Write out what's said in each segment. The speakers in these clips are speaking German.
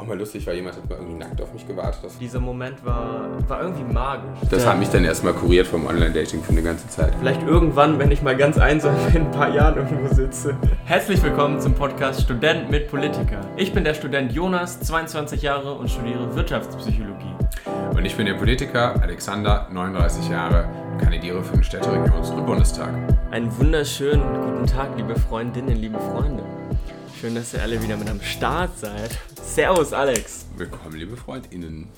auch mal lustig, weil jemand hat mal irgendwie nackt auf mich gewartet. Dieser Moment war, war irgendwie magisch. das hat mich dann erstmal kuriert vom Online-Dating für eine ganze Zeit. Vielleicht irgendwann, wenn ich mal ganz einsam in ein paar Jahren irgendwo sitze. Herzlich willkommen zum Podcast Student mit Politiker. Ich bin der Student Jonas, 22 Jahre und studiere Wirtschaftspsychologie. Und ich bin der Politiker Alexander, 39 Jahre, und kandidiere für den Städteregions- und Bundestag. Einen wunderschönen guten Tag, liebe Freundinnen, liebe Freunde. Schön, dass ihr alle wieder mit am Start seid. Servus, Alex. Willkommen, liebe FreundInnen.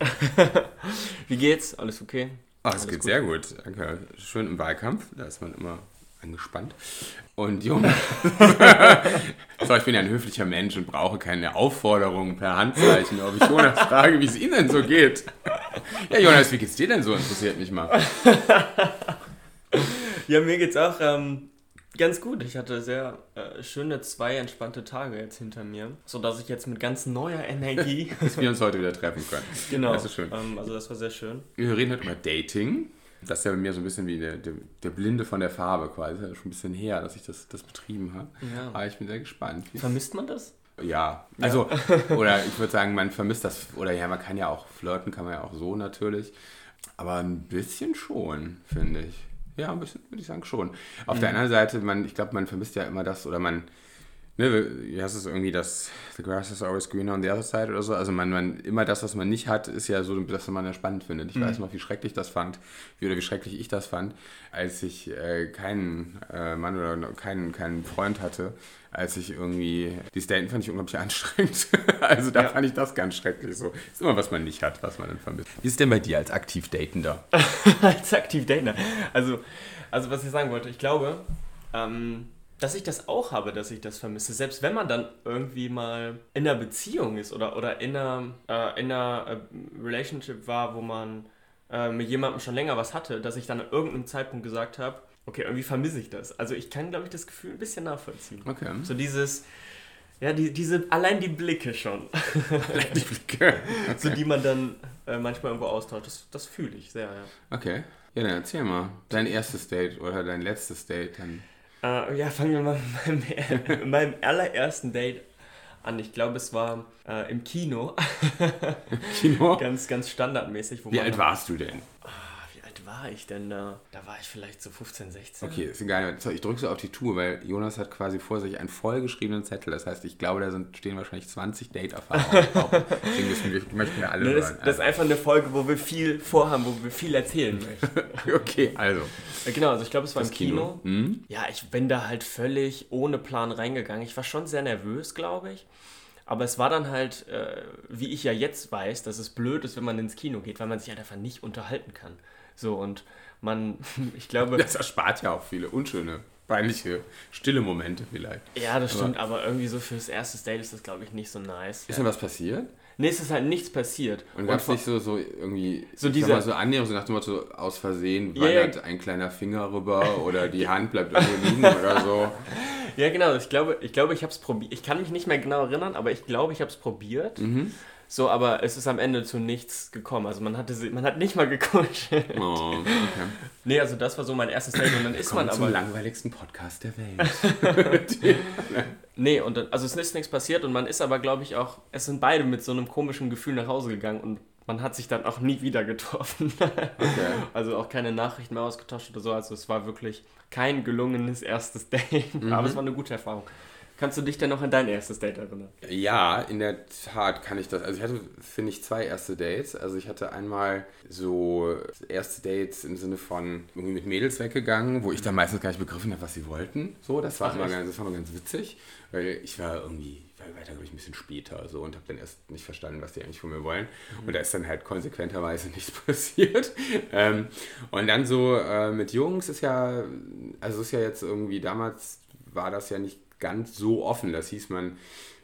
Wie geht's? Alles okay? Ah, es Alles geht gut? sehr gut. Danke. Schön im Wahlkampf, da ist man immer angespannt. Und Jonas. so, ich bin ja ein höflicher Mensch und brauche keine Aufforderungen per Handzeichen, ob ich Jonas frage, wie es Ihnen denn so geht. Ja, Jonas, wie geht's dir denn so? Interessiert mich mal. Ja, mir geht's auch ähm, ganz gut. Ich hatte sehr äh, schöne zwei entspannte Tage jetzt hinter mir, sodass ich jetzt mit ganz neuer Energie. Dass wir uns heute wieder treffen können. genau. Das ist schön. Ähm, also das war sehr schön. Wir reden heute über Dating. Das ist ja bei mir so ein bisschen wie der, der, der Blinde von der Farbe quasi. Das ist ja schon ein bisschen her, dass ich das, das betrieben habe. Ja. Aber ich bin sehr gespannt. Vermisst man das? Ja, also, oder ich würde sagen, man vermisst das, oder ja, man kann ja auch flirten, kann man ja auch so natürlich. Aber ein bisschen schon, finde ich. Ja, ein bisschen würde ich sagen schon. Auf der anderen Seite, man, ich glaube, man vermisst ja immer das, oder man, ne, wie heißt es irgendwie, das The grass is always greener on the other side oder so. Also man, man, immer das, was man nicht hat, ist ja so, dass man ja spannend findet. Ich weiß noch, wie schrecklich das fand, wie, oder wie schrecklich ich das fand, als ich äh, keinen äh, Mann oder keinen, keinen Freund hatte, als ich irgendwie, die Daten fand ich unglaublich anstrengend. also da Ja. fand ich das ganz schrecklich so. Ist immer, was man nicht hat, was man dann vermisst. Wie ist denn bei dir als aktiv Datender? Als aktiv Dater. Also, also was ich sagen wollte, ich glaube, ähm, dass ich das auch habe, dass ich das vermisse. Selbst wenn man dann irgendwie mal in einer Beziehung ist oder, oder in einer, äh, in einer äh, Relationship war, wo man äh, mit jemandem schon länger was hatte, dass ich dann an irgendeinem Zeitpunkt gesagt habe, okay, irgendwie vermisse ich das. Also ich kann, glaube ich, das Gefühl ein bisschen nachvollziehen. Okay. So dieses, ja, die, diese, allein die Blicke schon, Die Blicke. so die man dann äh, manchmal irgendwo austauscht, das, das fühle ich sehr, ja. Okay. Ja, dann erzähl mal. Dein erstes Date oder dein letztes Date dann. Äh, ja, fangen wir mal mit meinem, meinem allerersten Date an. Ich glaube, es war äh, im Kino. Kino? ganz, ganz standardmäßig. Wie alt warst du denn? Alt war ich denn da? Da war ich vielleicht so 15, 16. Okay, ist egal. So, Ich drücke so auf die Tour, weil Jonas hat quasi vor sich einen vollgeschriebenen Zettel. Das heißt, ich glaube, da sind, stehen wahrscheinlich 20 Date-Erfahrungen drauf. Deswegen müssen wir, möchten wir alle das, hören. das ist einfach eine Folge, wo wir viel vorhaben, wo wir viel erzählen möchten. okay, also. Genau, also ich glaube, es war Das im Kino. Hm? Ja, ich bin da halt völlig ohne Plan reingegangen. Ich war schon sehr nervös, glaube ich. Aber es war dann halt, äh, wie ich ja jetzt weiß, dass es blöd ist, wenn man ins Kino geht, weil man sich halt einfach nicht unterhalten kann. So, und man, ich glaube, Das erspart ja auch viele unschöne, peinliche, stille Momente vielleicht. ja, das stimmt, aber irgendwie so fürs erste Date ist das, glaube ich, nicht so nice. Ist denn was passiert? Nee, es ist halt nichts passiert. Und gab es nicht so, so irgendwie So mal, so Annäherung, so nach dem Motto, aus Versehen wandert ein kleiner Finger rüber oder die Hand bleibt irgendwo liegen oder so. Ja, genau. Ich glaube, ich, glaube, ich habe es probiert. Ich kann mich nicht mehr genau erinnern, aber ich glaube, ich habe es probiert. Mhm. So, aber es ist am Ende zu nichts gekommen. Also man hatte, sie- man hat nicht mal gekuschelt. Oh, okay. Nee, also das war so mein erstes Date und dann ist man Kommen zum aber. langweiligsten Podcast der Welt. Nee, und dann, also es ist nichts passiert und man ist aber, glaube ich, auch. Es sind beide mit so einem komischen Gefühl nach Hause gegangen und man hat sich dann auch nie wieder getroffen. Okay. Also auch keine Nachrichten mehr ausgetauscht oder so. Also es war wirklich kein gelungenes erstes Date. Mhm. Aber es war eine gute Erfahrung. Kannst du dich denn noch an dein erstes Date erinnern? Ja, in der Tat kann ich das. Also ich hatte, finde ich, zwei erste Dates. Also ich hatte einmal so erste Dates im Sinne von irgendwie mit Mädels weggegangen, wo ich dann meistens gar nicht begriffen habe, was sie wollten. So, das war, Ach, immer echt? ganz, das war immer ganz witzig, weil ich war irgendwie, ich war weiter, glaube ich, ein bisschen später so und habe dann erst nicht verstanden, was die eigentlich von mir wollen. Und da ist dann halt konsequenterweise nichts passiert. Ähm, und dann so äh, mit Jungs ist ja, also ist ja jetzt irgendwie, damals war das ja nicht ganz so offen. Das hieß, man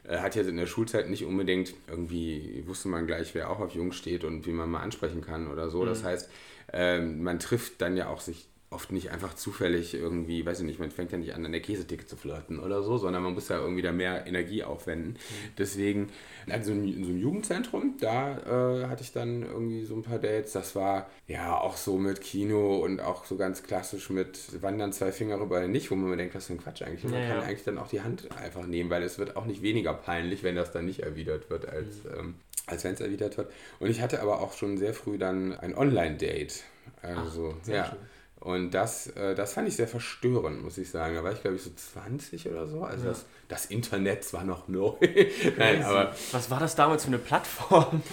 äh, hat jetzt in der Schulzeit nicht unbedingt irgendwie, wusste man gleich, wer auch auf Jungs steht und wie man mal ansprechen kann oder so. Das heißt, ähm, man trifft dann ja auch sich oft nicht einfach zufällig irgendwie, weiß ich nicht, man fängt ja nicht an, an der Käsetheke zu flirten oder so, sondern man muss ja irgendwie da mehr Energie aufwenden. Deswegen, also in so einem Jugendzentrum, da äh, hatte ich dann irgendwie so ein paar Dates. Das war ja auch so mit Kino und auch so ganz klassisch mit Wandern zwei Finger rüber nicht, wo man immer denkt, was für ein Quatsch eigentlich. Man Ja, kann eigentlich dann auch die Hand einfach nehmen, weil es wird auch nicht weniger peinlich, wenn das dann nicht erwidert wird, als, ähm, als wenn es erwidert wird. Und ich hatte aber auch schon sehr früh dann ein Online-Date. Also, Ach, ja. Schön. Und das, äh, das fand ich sehr verstörend, muss ich sagen. Da war ich, glaube ich, so 20 oder so. Also ja. das, das Internet war noch neu. Nein, aber Was war das damals für eine Plattform?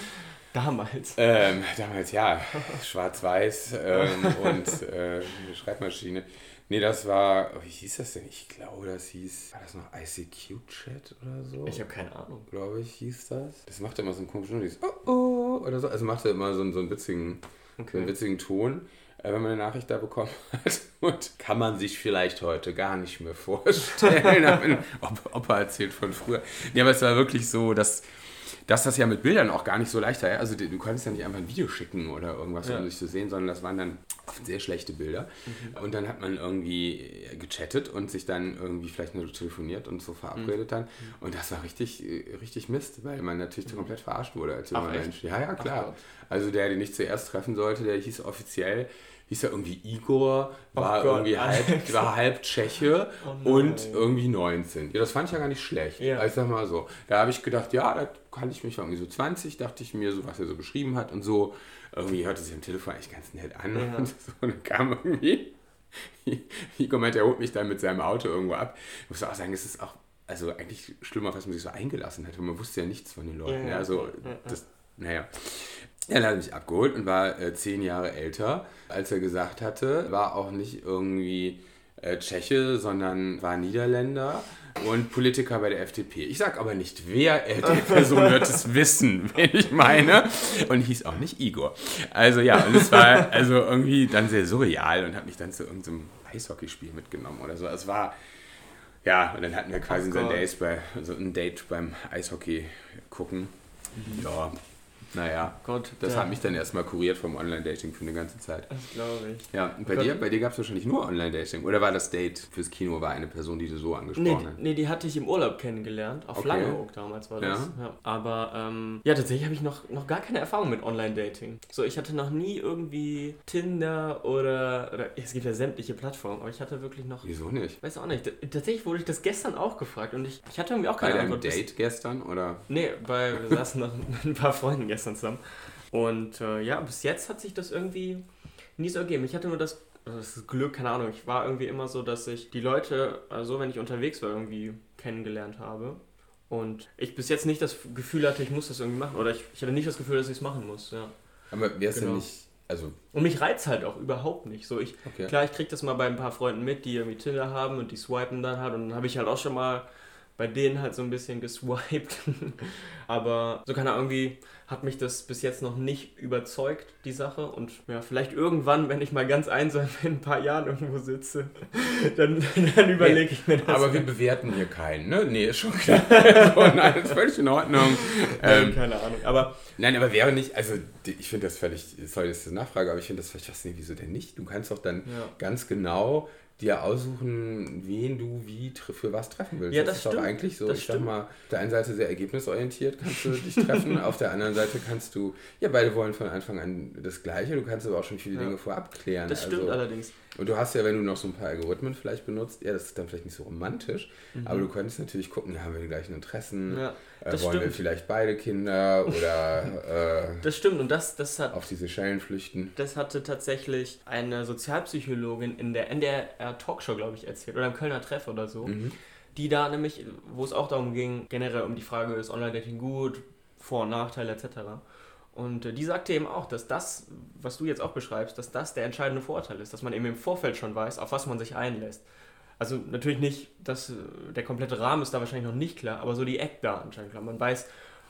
Damals. Ähm, damals, ja. Schwarz-Weiß ähm, und äh, eine Schreibmaschine. Nee, das war, oh, wie hieß das denn? Ich glaube, das hieß, war das noch ICQ-Chat oder so? Ich habe keine Ahnung. Glaube ich, hieß das. Das machte immer so einen komischen, dieses oh oh oder so. Also machte immer so einen, so einen witzigen, okay. so einen witzigen Ton. Äh, wenn man eine Nachricht da bekommen hat. Und kann man sich vielleicht heute gar nicht mehr vorstellen, ob, ob er erzählt von früher. Nee, aber es war wirklich so, dass dass das ja mit Bildern auch gar nicht so leicht war. Also du, du konntest ja nicht einfach ein Video schicken oder irgendwas, ja. um sich zu sehen, sondern das waren dann sehr schlechte Bilder. Mhm. Und dann hat man irgendwie gechattet und sich dann irgendwie vielleicht nur telefoniert und so verabredet mhm. dann. Und das war richtig, richtig Mist, weil man natürlich mhm. komplett verarscht wurde als junger Mensch. Ja, ja, klar. also der, den ich zuerst treffen sollte, der hieß offiziell hieß er irgendwie Igor, war oh irgendwie halb, war halb Tscheche oh und irgendwie 19. Ja, das fand ich ja gar nicht schlecht. Ja. Also sag mal so. Da habe ich gedacht, ja, da kann ich mich irgendwie so 20, dachte ich mir, so was er so beschrieben hat und so. Irgendwie hörte sich am Telefon eigentlich ganz nett an. Ja. Und, so, und dann kam irgendwie, Igor meinte, er holt mich dann mit seinem Auto irgendwo ab. Ich muss auch sagen, es ist auch also eigentlich schlimmer, was man sich so eingelassen hat. Und man wusste ja nichts von den Leuten. Ja, also das, naja. Er hat mich abgeholt und war äh, zehn Jahre älter, als er gesagt hatte. War auch nicht irgendwie äh, Tscheche, sondern war Niederländer und Politiker bei der FDP. Ich sag aber nicht wer, äh, die Person wird es wissen, wen ich meine. Und hieß auch nicht Igor. Also ja, und es war also irgendwie dann sehr surreal und hat mich dann zu irgendeinem Eishockeyspiel mitgenommen oder so. Es war, ja, und dann hatten wir quasi oh bei, so ein Date beim Eishockey gucken. Mhm. Ja, naja, Gott, das ja. hat mich dann erstmal kuriert vom Online-Dating für eine ganze Zeit. Das glaube ich. Ja, und bei Gott. dir, bei dir gab es wahrscheinlich nur Online-Dating. Oder war das Date fürs Kino, war eine Person, die du so angesprochen nee, hast? Nee, die hatte ich im Urlaub kennengelernt. Auf okay. Langeoog damals war das. Ja. ja. Aber ähm, ja, tatsächlich habe ich noch, noch gar keine Erfahrung mit Online-Dating. So, ich hatte noch nie irgendwie Tinder oder, oder es gibt ja sämtliche Plattformen, aber ich hatte wirklich noch. Wieso nicht? Weiß auch nicht. Tatsächlich wurde ich das gestern auch gefragt und ich, ich hatte irgendwie auch keine bei Antwort. Date gestern oder? Nee, weil wir saßen noch mit ein paar Freunden gestern zusammen. Und äh, ja, bis jetzt hat sich das irgendwie nie so ergeben. Ich hatte nur das, das Glück, keine Ahnung, ich war irgendwie immer so, dass ich die Leute, also wenn ich unterwegs war, irgendwie kennengelernt habe. Und ich bis jetzt nicht das Gefühl hatte, ich muss das irgendwie machen. Oder ich, ich hatte nicht das Gefühl, dass ich es machen muss, ja. Aber wäre es genau. denn nicht also und mich reizt halt auch überhaupt nicht. So ich, okay. Klar, ich krieg das mal bei ein paar Freunden mit, die irgendwie Tinder haben und die swipen dann halt. Und dann habe ich halt auch schon mal bei denen halt so ein bisschen geswiped. Aber so kann er irgendwie, hat mich das bis jetzt noch nicht überzeugt, die Sache. Und ja, vielleicht irgendwann, wenn ich mal ganz einsam in ein paar Jahren irgendwo sitze, dann, dann überlege ich mir das. Aber wir bewerten hier keinen, ne? Nee, ist schon klar. so, nein, das ist völlig in Ordnung. Ähm, keine Ahnung. Aber, nein, aber wäre nicht, also ich finde das völlig, sorry, das ist eine Nachfrage, aber ich finde das völlig faszinierend, wieso denn nicht? Du kannst doch dann ja. ganz genau dir aussuchen, wen du wie für was treffen willst. Ja, das, das ist stimmt. doch eigentlich so. Das ich stimmt. sag mal, auf der einen Seite sehr ergebnisorientiert kannst du dich treffen, auf der anderen Seite kannst du, ja, beide wollen von Anfang an das Gleiche, du kannst aber auch schon viele ja. Dinge vorab klären. Das stimmt also, allerdings. Und du hast ja, wenn du noch so ein paar Algorithmen vielleicht benutzt, ja, das ist dann vielleicht nicht so romantisch, mhm. aber du könntest natürlich gucken, ja, haben wir die gleichen Interessen, ja, äh, wollen stimmt. wir vielleicht beide Kinder oder äh, Das stimmt und das, das hat auf diese Schellen flüchten. Das hatte tatsächlich eine Sozialpsychologin in der NDR Talkshow, glaube ich, erzählt oder im Kölner Treff oder so. Mhm. Die da nämlich, wo es auch darum ging, generell um die Frage, ist Online-Dating gut, Vor- und Nachteile etc. Und äh, die sagte eben auch, dass das, was du jetzt auch beschreibst, dass das der entscheidende Vorteil ist, dass man eben im Vorfeld schon weiß, auf was man sich einlässt. Also natürlich nicht, dass äh, der komplette Rahmen ist da wahrscheinlich noch nicht klar, aber so die Eckdaten scheinen klar. Man weiß,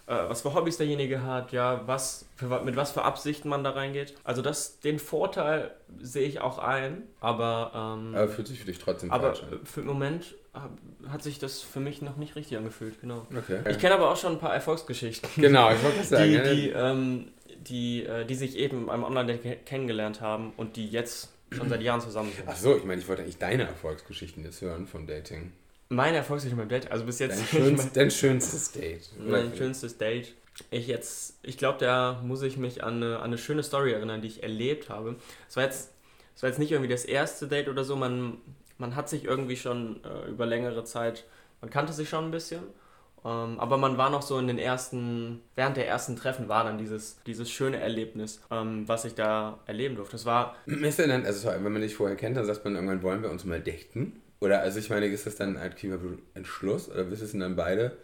äh, was für Hobbys derjenige hat, ja, was für, mit was für Absichten man da reingeht. Also das, den Vorteil sehe ich auch ein, aber... Ähm, aber fühlt sich für dich trotzdem aber falsch an. für den Moment hat sich das für mich noch nicht richtig angefühlt, genau. Okay. Ich kenne aber auch schon ein paar Erfolgsgeschichten. Genau, ich wollte sagen. Die, die, ähm, die, äh, die sich eben beim Online kennengelernt haben und die jetzt schon seit Jahren zusammen sind. Ach so, ich meine, ich wollte eigentlich deine Erfolgsgeschichten jetzt hören vom Dating. Meine Erfolgsgeschichte beim Dating, also bis jetzt. Dein, schönst, dein schönstes Date. Mein schönstes Date. Ich jetzt, ich glaube, da muss ich mich an eine, an eine schöne Story erinnern, die ich erlebt habe. Es war jetzt, es war jetzt nicht irgendwie das erste Date oder so, man man hat sich irgendwie schon äh, über längere Zeit, man kannte sich schon ein bisschen. Ähm, aber man war noch so in den ersten, während der ersten Treffen war dann dieses, dieses schöne Erlebnis, ähm, was ich da erleben durfte. Das war. Ist denn dann, also wenn man dich vorher kennt, dann sagt man irgendwann, wollen wir uns mal daten? Oder also ich meine, ist das dann ein aktiver Entschluss oder wissen dann beide,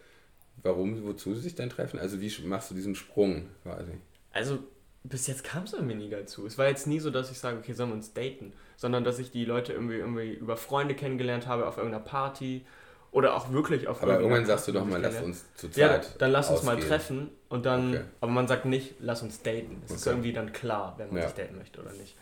warum, wozu sie sich dann treffen? Also wie machst du diesen Sprung quasi? Also bis jetzt kam es irgendwie nie dazu. Es war jetzt nie so, dass ich sage, okay, sollen wir uns daten, sondern dass ich die Leute irgendwie, irgendwie über Freunde kennengelernt habe auf irgendeiner Party oder auch wirklich auf Aber irgendwann sagst du doch mal, lass uns zu zweit. Ja, dann lass uns mal treffen und dann, okay. aber man sagt nicht, lass uns daten. Es okay. ist irgendwie dann klar, wenn man ja. sich daten möchte oder nicht.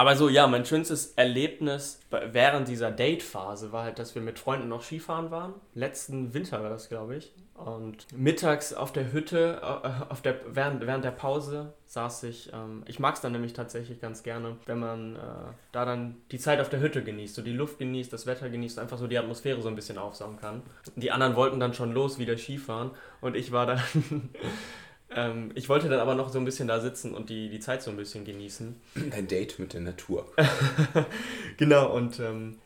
Aber so, ja, mein schönstes Erlebnis während dieser Date-Phase war halt, dass wir mit Freunden noch Skifahren waren. Letzten Winter war das, glaube ich. Und mittags auf der Hütte, äh, auf der, während, während der Pause saß ich. Ähm, ich mag es dann nämlich tatsächlich ganz gerne, wenn man äh, da dann die Zeit auf der Hütte genießt, so die Luft genießt, das Wetter genießt, einfach so die Atmosphäre so ein bisschen aufsaugen kann. Die anderen wollten dann schon los, wieder Skifahren. Und ich war dann. ähm, ich wollte dann aber noch so ein bisschen da sitzen und die, die Zeit so ein bisschen genießen. Ein Date mit der Natur. genau, und ähm,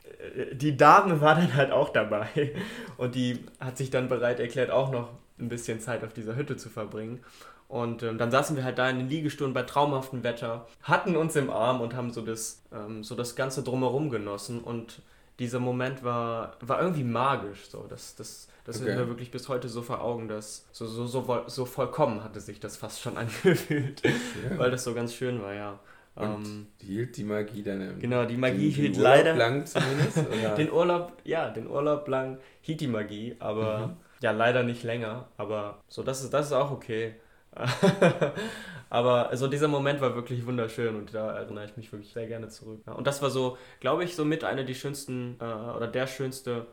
die Dame war dann halt auch dabei und die hat sich dann bereit erklärt, auch noch ein bisschen Zeit auf dieser Hütte zu verbringen. Und ähm, dann saßen wir halt da in den Liegestunden bei traumhaftem Wetter, hatten uns im Arm und haben so das, ähm, so das Ganze drumherum genossen. Und dieser Moment war, war irgendwie magisch. So. Das, das, das okay. ist mir wirklich bis heute so vor Augen, dass so, so, so, so vollkommen hatte sich das fast schon angefühlt, ja. weil das so ganz schön war, ja. Und ähm, hielt die Magie dann im Genau, die Magie den, hielt den leider. lang zumindest? den Urlaub, ja, den Urlaub lang hielt die Magie, aber mhm. ja, leider nicht länger. Aber so, das ist, das ist auch okay. aber so dieser Moment war wirklich wunderschön und da erinnere ich mich wirklich sehr gerne zurück. Und das war so, glaube ich, so mit einer der schönsten äh, oder der schönste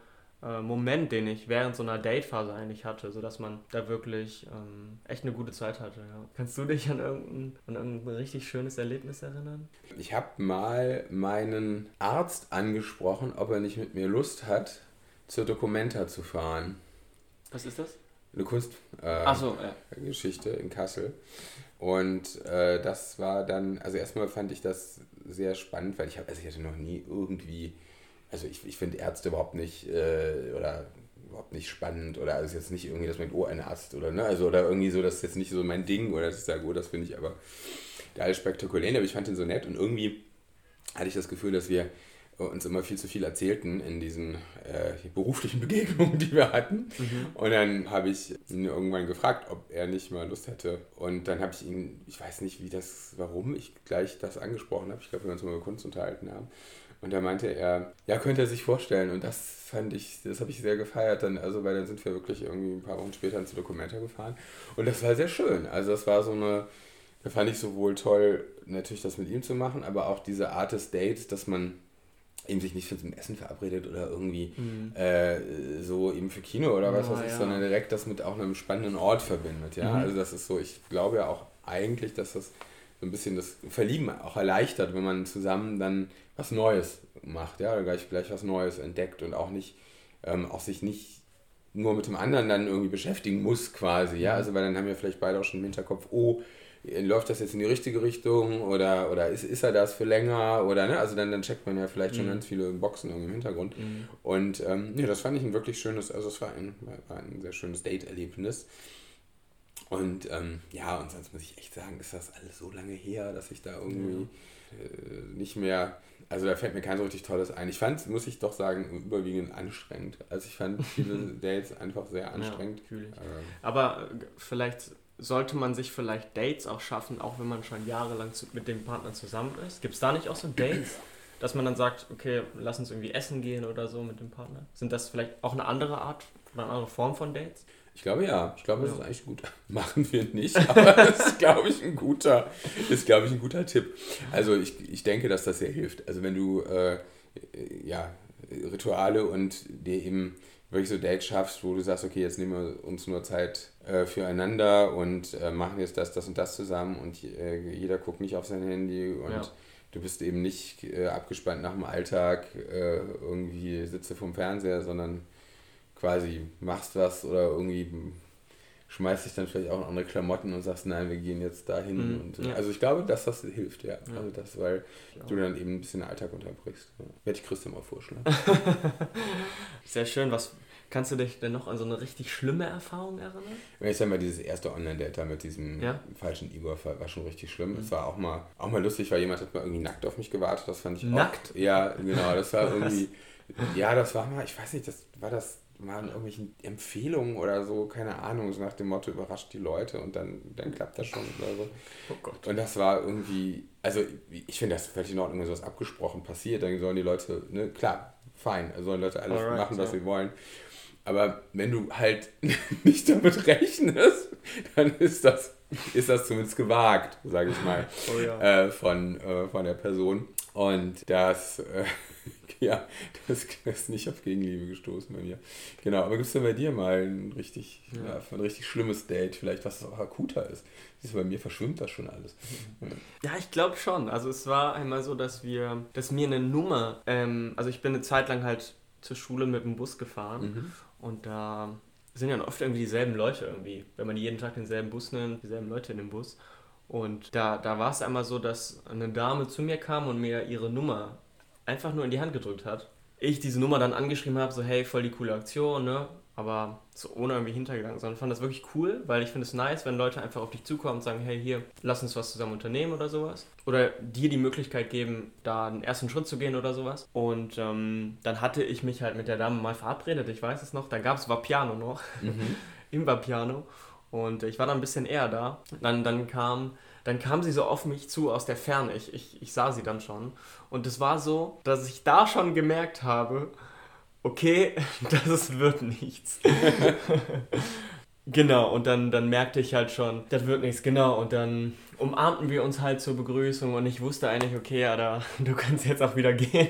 äh, Moment, den ich während so einer Datephase eigentlich hatte, sodass man da wirklich ähm, echt eine gute Zeit hatte. Ja. Kannst du dich an irgendein, an irgendein richtig schönes Erlebnis erinnern? Ich habe mal meinen Arzt angesprochen, ob er nicht mit mir Lust hat, zur Documenta zu fahren. Was ist das? Eine Kunstgeschichte äh, so, ja. in Kassel. Und äh, das war dann, also erstmal fand ich das sehr spannend, weil ich habe, also ich hatte noch nie irgendwie also ich, ich finde Ärzte überhaupt nicht äh, oder überhaupt nicht spannend oder also jetzt nicht irgendwie, dass man oh, ein Arzt oder ne, also oder irgendwie so, das ist jetzt nicht so mein Ding oder dass ich sage, oh, das finde ich aber da alles spektakulär, aber ich fand den so nett und irgendwie hatte ich das Gefühl, dass wir uns immer viel zu viel erzählten in diesen äh, beruflichen Begegnungen, die wir hatten. Mhm. Und dann habe ich ihn irgendwann gefragt, ob er nicht mal Lust hätte. Und dann habe ich ihn, ich weiß nicht, wie das, warum ich gleich das angesprochen habe. Ich glaube, wir uns mal über Kunst unterhalten haben. Und da meinte er, ja, könnte er sich vorstellen. Und das fand ich, das habe ich sehr gefeiert dann. Also, weil dann sind wir wirklich irgendwie ein paar Wochen später ins Dokumenta gefahren. Und das war sehr schön. Also, das war so eine, da fand ich sowohl toll, natürlich das mit ihm zu machen, aber auch diese Art des Dates, dass man eben sich nicht für zum Essen verabredet oder irgendwie mhm. äh, so eben für Kino oder was oh, weiß ich, ja. sondern direkt das mit auch einem spannenden Ort verbindet. Ja, mhm. also das ist so, ich glaube ja auch eigentlich, dass das so ein bisschen das Verlieben auch erleichtert, wenn man zusammen dann was Neues macht, ja, oder gleich, gleich was Neues entdeckt und auch nicht, ähm, auch sich nicht nur mit dem anderen dann irgendwie beschäftigen muss quasi, ja, also weil dann haben wir vielleicht beide auch schon im Hinterkopf, oh, läuft das jetzt in die richtige Richtung oder, oder ist, ist er das für länger oder ne, also dann, dann checkt man ja vielleicht schon mhm. ganz viele Boxen irgendwie im Hintergrund mhm. und ähm, ja, das fand ich ein wirklich schönes, also es war ein, war ein sehr schönes Date-Erlebnis und ähm, ja, und sonst muss ich echt sagen, ist das alles so lange her, dass ich da irgendwie äh, nicht mehr also da fällt mir kein so richtig tolles ein. Ich fand, muss ich doch sagen, überwiegend anstrengend. Also ich fand viele Dates einfach sehr anstrengend. Ja, ähm. Aber äh, vielleicht sollte man sich vielleicht Dates auch schaffen, auch wenn man schon jahrelang mit dem Partner zusammen ist. Gibt es da nicht auch so Dates, dass man dann sagt, okay, lass uns irgendwie essen gehen oder so mit dem Partner? Sind das vielleicht auch eine andere Art, eine andere Form von Dates? Ich glaube ja. Ich glaube, das ist eigentlich gut. Machen wir nicht, aber das ist, glaube ich, ein guter, ist, glaube ich, ein guter Tipp. Also ich, ich denke, dass das sehr hilft. Also wenn du äh, ja, Rituale und dir eben wirklich so Dates schaffst, wo du sagst, okay, jetzt nehmen wir uns nur Zeit äh, füreinander und äh, machen jetzt das, das und das zusammen und äh, jeder guckt nicht auf sein Handy und ja. du bist eben nicht äh, abgespannt nach dem Alltag, äh, irgendwie sitze vom Fernseher, sondern quasi machst was oder irgendwie schmeißt dich dann vielleicht auch in andere Klamotten und sagst, nein, wir gehen jetzt dahin. Mhm, und, ja. Also ich glaube, dass das hilft, ja. ja. Also das, weil du dann eben ein bisschen den Alltag unterbrichst. Ja. Werde ich Christian mal vorschlagen. Sehr schön. Was Kannst du dich denn noch an so eine richtig schlimme Erfahrung erinnern? Ich sag mal, dieses erste Online-Date da mit diesem falschen Igor war schon richtig schlimm. Es war auch mal, auch mal lustig, weil jemand hat mal irgendwie nackt auf mich gewartet. Das fand ich Nackt? auch. Ja, genau. Das war irgendwie. ja, das war mal, ich weiß nicht, das war das mal in irgendwelchen Empfehlungen oder so, keine Ahnung, so nach dem Motto, überrascht die Leute und dann, dann klappt das schon oder so. Oh Gott. Und das war irgendwie, also ich finde das völlig in Ordnung, wenn sowas abgesprochen passiert, dann sollen die Leute, ne, klar, fein, also sollen Leute alles Alright, machen, was ja. sie wollen. Aber wenn du halt nicht damit rechnest, dann ist das, ist das zumindest gewagt, sage ich mal, Oh ja. äh, von, äh, von der Person. Und das, äh, ja, das ist nicht auf Gegenliebe gestoßen bei mir. Genau, aber gibt es denn bei dir mal ein richtig, Ja. ja. ein richtig schlimmes Date, vielleicht was auch akuter ist? Siehst du, bei mir verschwimmt das schon alles. Ja, ich glaube schon. Also es war einmal so, dass wir, dass mir eine Nummer, ähm, also ich bin eine Zeit lang halt zur Schule mit dem Bus gefahren Mhm. und da sind ja oft irgendwie dieselben Leute irgendwie, wenn man jeden Tag denselben Bus nimmt, dieselben Leute in dem Bus. Und da, da war es einmal so, dass eine Dame zu mir kam und mir ihre Nummer einfach nur in die Hand gedrückt hat. Ich diese Nummer dann angeschrieben habe, so hey, voll die coole Aktion, ne? Aber so ohne irgendwie Hintergedanken, sondern fand das wirklich cool, weil ich finde es nice, wenn Leute einfach auf dich zukommen und sagen, hey, hier, lass uns was zusammen unternehmen oder sowas. Oder dir die Möglichkeit geben, da einen ersten Schritt zu gehen oder sowas. Und ähm, dann hatte ich mich halt mit der Dame mal verabredet, ich weiß es noch. Dann gab es Vapiano noch, im Vapiano. Und ich war dann ein bisschen eher da. Dann, dann, kam, dann kam sie so auf mich zu aus der Ferne. Ich, ich, ich sah sie dann schon. Und es war so, dass ich da schon gemerkt habe, okay, das wird nichts. genau, und dann, dann merkte ich halt schon, das wird nichts, genau. Und dann umarmten wir uns halt zur Begrüßung und ich wusste eigentlich, okay, ja, da, du kannst jetzt auch wieder gehen.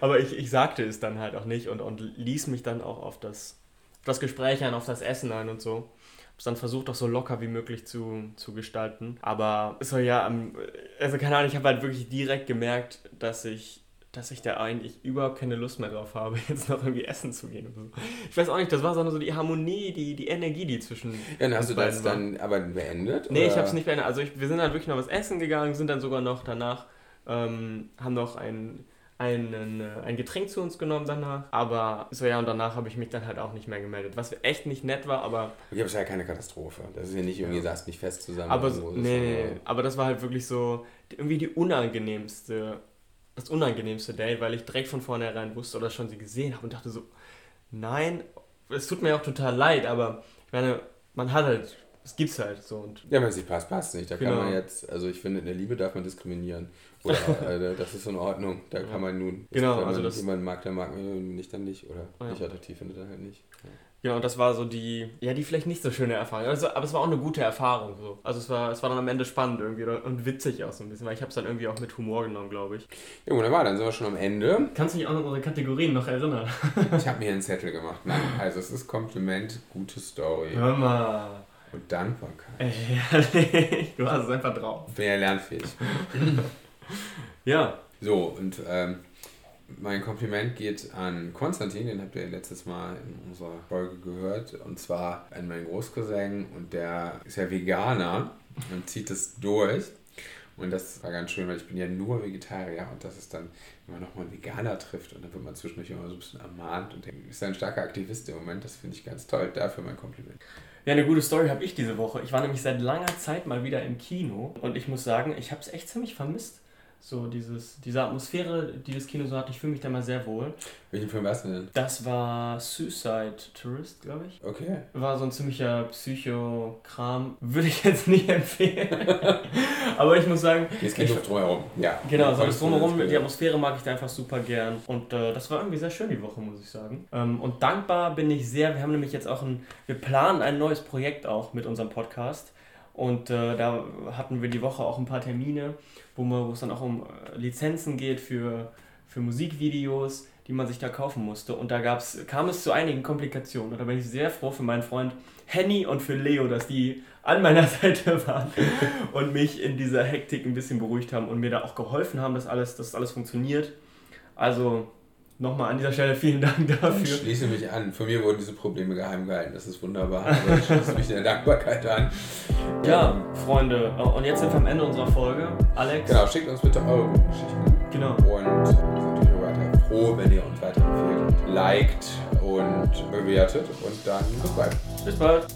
Aber ich, ich sagte es dann halt auch nicht und, und ließ mich dann auch auf das, das Gespräch ein, auf das Essen ein und so. Hab's dann versucht, auch so locker wie möglich zu, zu gestalten. Aber so ja, am- also keine Ahnung, ich habe halt wirklich direkt gemerkt, dass ich, dass ich da eigentlich überhaupt keine Lust mehr drauf habe, jetzt noch irgendwie essen zu gehen. So. Ich weiß auch nicht, das war so so die Harmonie, die, die Energie, die zwischen. Ja, dann hast du das war. dann aber beendet? Nee, ich oder? habe es nicht beendet. Also ich, wir sind dann wirklich noch was essen gegangen, sind dann sogar noch danach, ähm, haben noch ein, einen, äh, ein Getränk zu uns genommen danach. Aber so ja, und danach habe ich mich dann halt auch nicht mehr gemeldet. Was echt nicht nett war, aber, Okay, aber es ist ja keine Katastrophe. Das ist ja nicht irgendwie, saß nicht fest zusammen. aber, so, nee, nee, aber das war halt wirklich so irgendwie die unangenehmste, das unangenehmste Date, weil ich direkt von vornherein wusste oder schon sie gesehen habe und dachte so, nein, es tut mir auch total leid, aber ich meine, man hat halt, es gibt's halt so und Ja, wenn es nicht passt, passt nicht. Da kann Genau. man jetzt, also ich finde, in der Liebe darf man diskriminieren. Oder äh, das ist in Ordnung. Da kann man nun, Genau, also man das- jemanden mag, der mag mich nicht, dann nicht. Oder Ja. nicht attraktiv findet, dann halt nicht. Genau, und das war so die, ja, die vielleicht nicht so schöne Erfahrung. Also, aber es war auch eine gute Erfahrung. So. Also es war, es war dann am Ende spannend irgendwie und witzig auch so ein bisschen, weil ich habe es dann irgendwie auch mit Humor genommen, glaube ich. Ja, wunderbar, dann sind wir schon am Ende. Kannst du dich auch noch an unsere Kategorien noch erinnern? Ich habe mir einen Zettel gemacht. Nein, also es ist Kompliment, gute Story Hör mal. und Dankbarkeit. Ehrlich, du hast es einfach drauf. Bin ja lernfähig. Ja. So, und ähm, mein Kompliment geht an Konstantin, den habt ihr letztes Mal in unserer Folge gehört. Und zwar an meinen Großcousin und der ist ja Veganer und zieht es durch. Und das war ganz schön, weil ich bin ja nur Vegetarier und das ist dann, wenn man nochmal einen Veganer trifft und dann wird man zwischendurch immer so ein bisschen ermahnt und ist ein starker Aktivist im Moment, das finde ich ganz toll. Dafür mein Kompliment. Ja, eine gute Story habe ich diese Woche. Ich war nämlich seit langer Zeit mal wieder im Kino und ich muss sagen, ich habe es echt ziemlich vermisst. So dieses, diese Atmosphäre, die das Kino so hat, ich fühle mich da mal sehr wohl. Welchen Film warst du denn? Das war Suicide Tourist, glaube ich. Okay. War so ein ziemlicher Psycho-Kram. Würde ich jetzt nicht empfehlen. Aber ich muss sagen, Jetzt geht es drumherum. Ja. genau, so das Drumherum, die Atmosphäre mag ich da einfach super gern. Und äh, das war irgendwie sehr schön die Woche, muss ich sagen. Ähm, und dankbar bin ich sehr. Wir haben nämlich jetzt auch ein, wir planen ein neues Projekt auch mit unserem Podcast. Und äh, da hatten wir die Woche auch ein paar Termine, wo, es dann auch um äh, Lizenzen geht für, für Musikvideos, die man sich da kaufen musste. Und da gab's, kam es zu einigen Komplikationen. Und da bin ich sehr froh für meinen Freund Henny und für Leo, dass die an meiner Seite waren und mich in dieser Hektik ein bisschen beruhigt haben und mir da auch geholfen haben, dass alles, dass alles funktioniert. Also nochmal an dieser Stelle vielen Dank Ich dafür. schließe mich an. Von mir wurden diese Probleme geheim gehalten. Das ist wunderbar. Aber ich schließe mich der Dankbarkeit an. Ja, Freunde, und jetzt sind wir am Ende unserer Folge. Alex, Genau, schickt uns bitte eure Geschichten. genau. Und wir sind natürlich weiter froh, wenn ihr uns weiterempfehlt. liked und bewertet und dann bis bald. Bis bald.